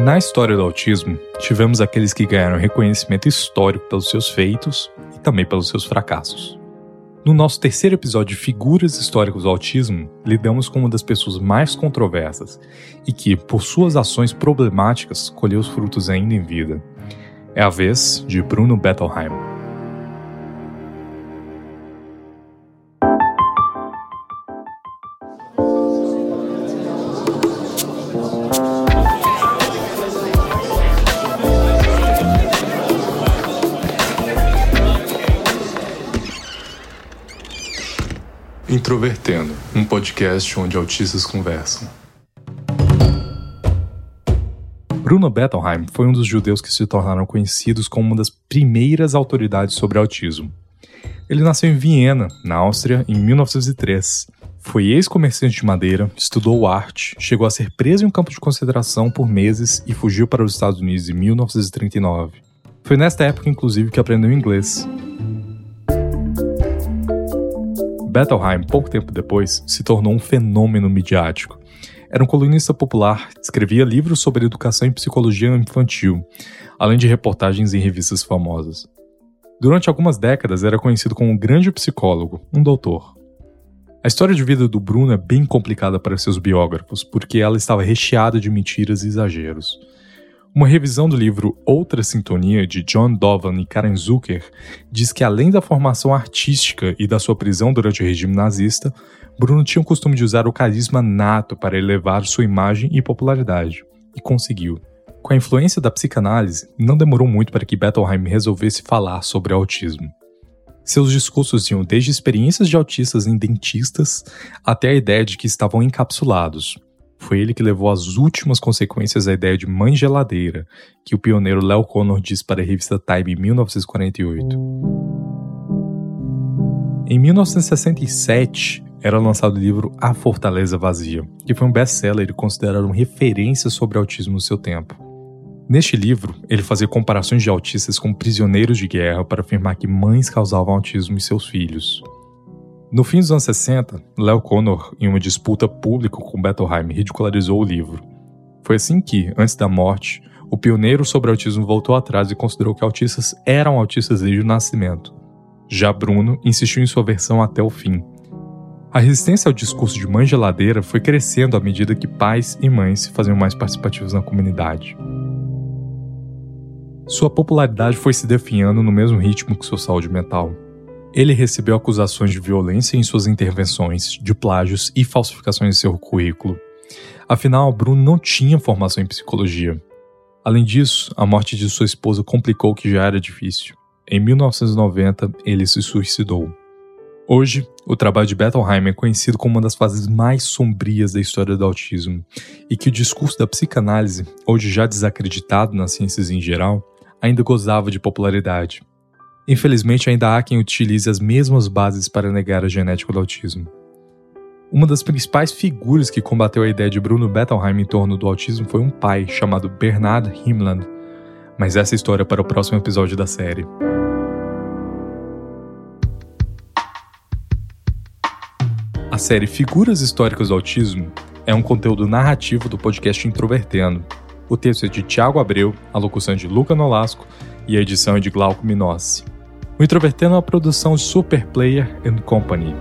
Na história do autismo, tivemos aqueles que ganharam reconhecimento histórico pelos seus feitos e também pelos seus fracassos. No nosso terceiro episódio de Figuras Históricas do Autismo, lidamos com uma das pessoas mais controversas e que, por suas ações problemáticas, colheu os frutos ainda em vida. É a vez de Bruno Bettelheim. Introvertendo, um podcast onde autistas conversam. Bruno Bettelheim foi um dos judeus que se tornaram conhecidos como uma das primeiras autoridades sobre autismo. Ele nasceu em Viena, na Áustria, em 1903. Foi ex-comerciante de madeira, estudou arte, chegou a ser preso em um campo de concentração por meses e fugiu para os Estados Unidos em 1939. Foi nesta época, inclusive, que aprendeu inglês, Bettelheim, pouco tempo depois, se tornou um fenômeno midiático. Era um colunista popular, escrevia livros sobre educação e psicologia infantil, além de reportagens em revistas famosas. Durante algumas décadas era conhecido como um grande psicólogo, um doutor. A história de vida do Bruno é bem complicada para seus biógrafos, porque ela estava recheada de mentiras e exageros. Uma revisão do livro Outra Sintonia, de John Dovan e Karen Zucker, diz que além da formação artística e da sua prisão durante o regime nazista, Bruno tinha o costume de usar o carisma nato para elevar sua imagem e popularidade. E conseguiu. Com a influência da psicanálise, não demorou muito para que Bettelheim resolvesse falar sobre autismo. Seus discursos iam desde experiências de autistas em dentistas até a ideia de que estavam encapsulados, foi ele que levou às últimas consequências a ideia de mãe geladeira, que o pioneiro Léo Connor disse para a revista Time em 1948. Em 1967, era lançado o livro A Fortaleza Vazia, que foi um best-seller e considerado uma referência sobre autismo no seu tempo. Neste livro, ele fazia comparações de autistas com prisioneiros de guerra para afirmar que mães causavam autismo em seus filhos. No fim dos anos 60, Léo Connor, em uma disputa pública com Bettelheim, ridicularizou o livro. Foi assim que, antes da morte, o pioneiro sobre autismo voltou atrás e considerou que autistas eram autistas desde o nascimento. Já Bruno insistiu em sua versão até o fim. A resistência ao discurso de mãe geladeira foi crescendo à medida que pais e mães se faziam mais participativos na comunidade. Sua popularidade foi se definhando no mesmo ritmo que sua saúde mental. Ele recebeu acusações de violência em suas intervenções, de plágios e falsificações em seu currículo. Afinal, Bruno não tinha formação em psicologia. Além disso, a morte de sua esposa complicou o que já era difícil. Em 1990, ele se suicidou. Hoje, o trabalho de Bettelheim é conhecido como uma das fases mais sombrias da história do autismo, e que o discurso da psicanálise, hoje já desacreditado nas ciências em geral, ainda gozava de popularidade. Infelizmente, ainda há quem utilize as mesmas bases para negar a genética do autismo. Uma das principais figuras que combateu a ideia de Bruno Bettelheim em torno do autismo foi um pai chamado Bernard Himland, mas essa história é para o próximo episódio da série. A série Figuras Históricas do Autismo é um conteúdo narrativo do podcast Introvertendo. O texto é de Tiago Abreu, a locução é de Luca Nolasco e a edição é de Glauco Minossi. O Introvertendo é uma produção Super Player and Company.